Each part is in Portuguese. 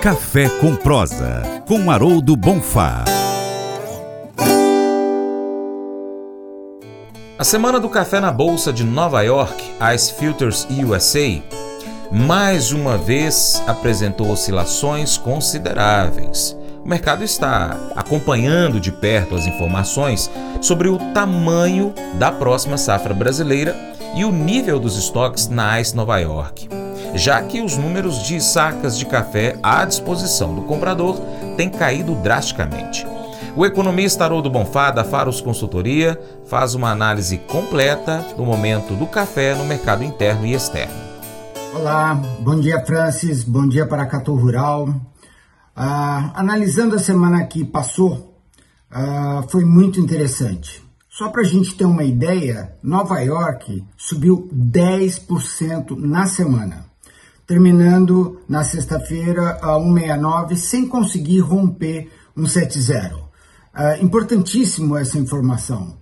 Café com Prosa, com Haroldo Bonfá. A Semana do Café na Bolsa de Nova York, Ice Filters USA, mais uma vez apresentou oscilações consideráveis. O mercado está acompanhando de perto as informações sobre o tamanho da próxima safra brasileira e o nível dos estoques na Ice Nova York já que os números de sacas de café à disposição do comprador têm caído drasticamente. O economista Haroldo Bonfá, da Faros Consultoria, faz uma análise completa do momento do café no mercado interno e externo. Olá, bom dia Francis, bom dia para Catu Rural. Ah, analisando a semana que passou, ah, foi muito interessante. Só para a gente ter uma ideia, Nova York subiu 10% na semana terminando na sexta-feira a 169 sem conseguir romper 170. Uh, importantíssimo essa informação.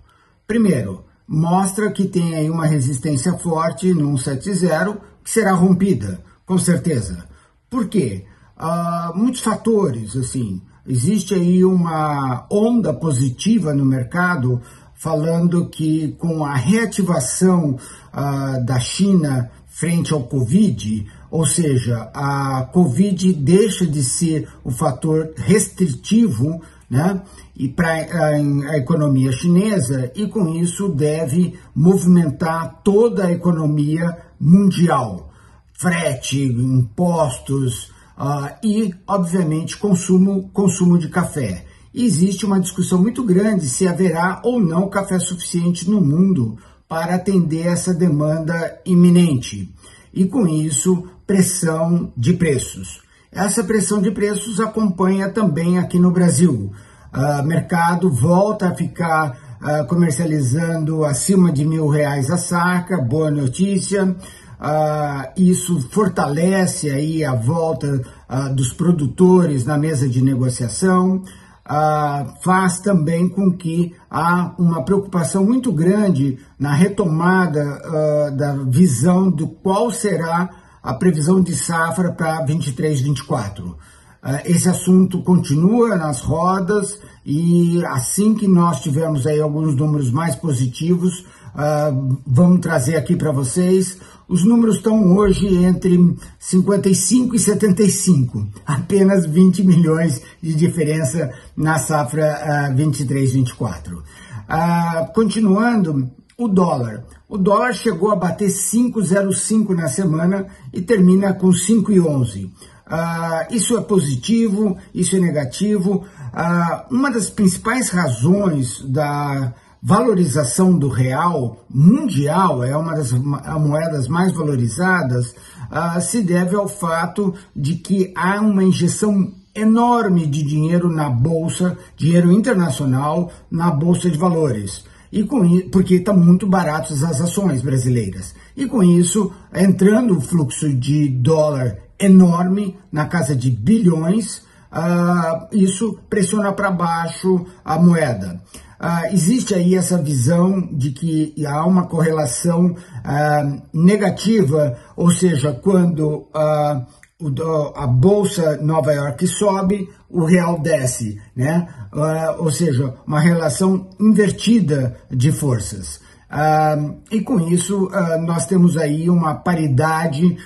Primeiro, mostra que tem aí uma resistência forte no 170 que será rompida, com certeza. Por quê? Uh, muitos fatores, assim, existe aí uma onda positiva no mercado falando que com a reativação uh, da China frente ao Covid, ou seja, a Covid deixa de ser o fator restritivo né, e para a, a, economia chinesa e com isso deve movimentar toda a economia mundial, frete, impostos uh, e, obviamente, consumo, consumo de café. existe uma discussão muito grande se haverá ou não café suficiente no mundo para atender essa demanda iminente. E com isso, pressão de preços. Essa pressão de preços acompanha também aqui no Brasil. O uh, mercado volta a ficar uh, comercializando acima de mil reais a saca, boa notícia. Uh, isso fortalece aí a volta dos produtores na mesa de negociação uh, faz também com que há uma preocupação muito grande na retomada uh, da visão do qual será a previsão de safra para 23, 24. Uh, esse assunto continua nas rodas e assim que nós tivermos aí alguns números mais positivos, uh, vamos trazer aqui para vocês. Os números estão hoje entre 55 e 75, apenas 20 milhões de diferença na safra uh, 23-24. Uh, continuando, o dólar. O dólar chegou a bater 5,05 na semana e termina com 5,11. Uh, isso é positivo, isso é negativo. Uh, uma das principais razões da valorização do real mundial, é uma das moedas mais valorizadas, uh, se deve ao fato de que há uma injeção enorme de dinheiro na bolsa, dinheiro internacional, na bolsa de valores. E com porque está muito baratas as ações brasileiras. E com isso, entrando o fluxo de dólar enorme, na casa de bilhões, uh, isso pressiona para baixo a moeda. Uh, existe aí essa visão de que há uma correlação uh, negativa, ou seja, quando uh, o, a bolsa Nova York sobe, o real desce, né? ou seja, uma relação invertida de forças. e com isso, nós temos aí uma paridade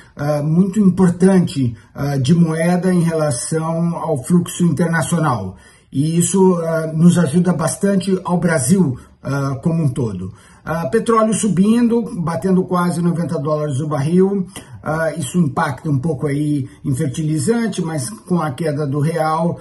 muito importante de moeda em relação ao fluxo internacional e isso uh, nos ajuda bastante ao Brasil uh, como um todo. Uh, petróleo subindo, batendo quase 90 dólares o barril, isso impacta um pouco aí em fertilizante, mas com a queda do real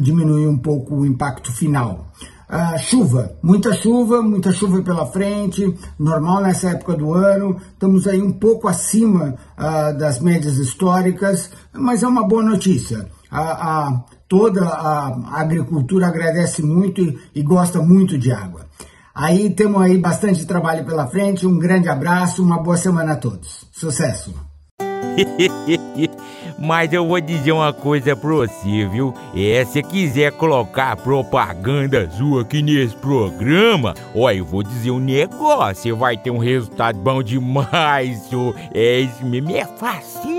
diminui um pouco o impacto final. Uh, chuva, muita chuva, muita chuva pela frente, normal nessa época do ano, estamos aí um pouco acima uh, das médias históricas, mas é uma boa notícia. A, a, toda a agricultura agradece muito e, e gosta muito de água. Aí temos aí bastante trabalho pela frente, um grande abraço, uma boa semana a todos. Sucesso! Mas eu vou dizer uma coisa pra você, viu? É, se quiser colocar propaganda sua aqui nesse programa, ó, eu vou dizer um negócio, você vai ter um resultado bom demais, senhor. É isso mesmo, é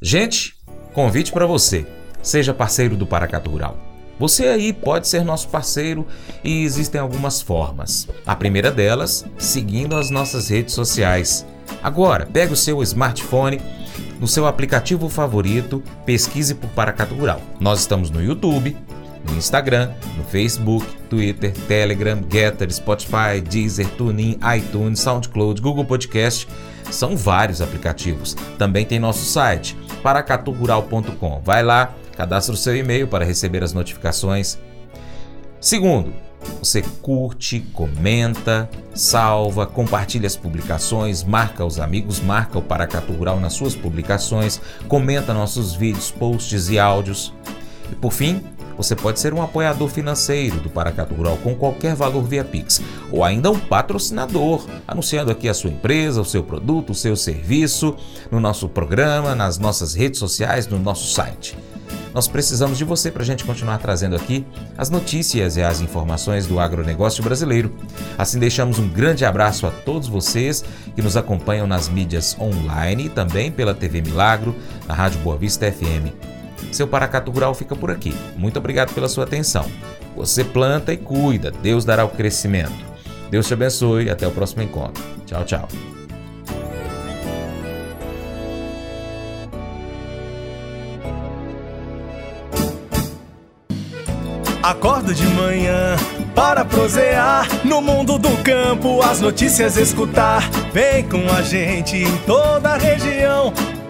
Gente, convite para você. Seja parceiro do Paracato Rural. Você aí pode ser nosso parceiro e existem algumas formas. A primeira delas, seguindo as nossas redes sociais. Agora, pega o seu smartphone no seu aplicativo favorito, pesquise por Paracato Rural. Nós estamos no YouTube, no Instagram, no Facebook, Twitter, Telegram, Getter, Spotify, Deezer, TuneIn, iTunes, SoundCloud, Google Podcast. São vários aplicativos. Também tem nosso site, paracaturural.com. Vai lá, cadastre o seu e-mail para receber as notificações. Segundo, você curte, comenta, salva, compartilha as publicações, marca os amigos, marca o Paracatu Rural nas suas publicações, comenta nossos vídeos, posts e áudios. E por fim, você pode ser um apoiador financeiro do Paracatu Rural com qualquer valor via Pix, ou ainda um patrocinador, anunciando aqui a sua empresa, o seu produto, o seu serviço, no nosso programa, nas nossas redes sociais, no nosso site. Nós precisamos de você para a gente continuar trazendo aqui as notícias e as informações do agronegócio brasileiro. Assim, deixamos um grande abraço a todos vocês que nos acompanham nas mídias online e também pela TV Milagro, na Rádio Boa Vista FM. Seu Paracato Rural fica por aqui. Muito obrigado pela sua atenção. Você planta e cuida, Deus dará o crescimento. Deus te abençoe e até o próximo encontro. Tchau, tchau. Acordo de manhã para prosear no mundo do campo, as notícias escutar. Vem com a gente em toda a região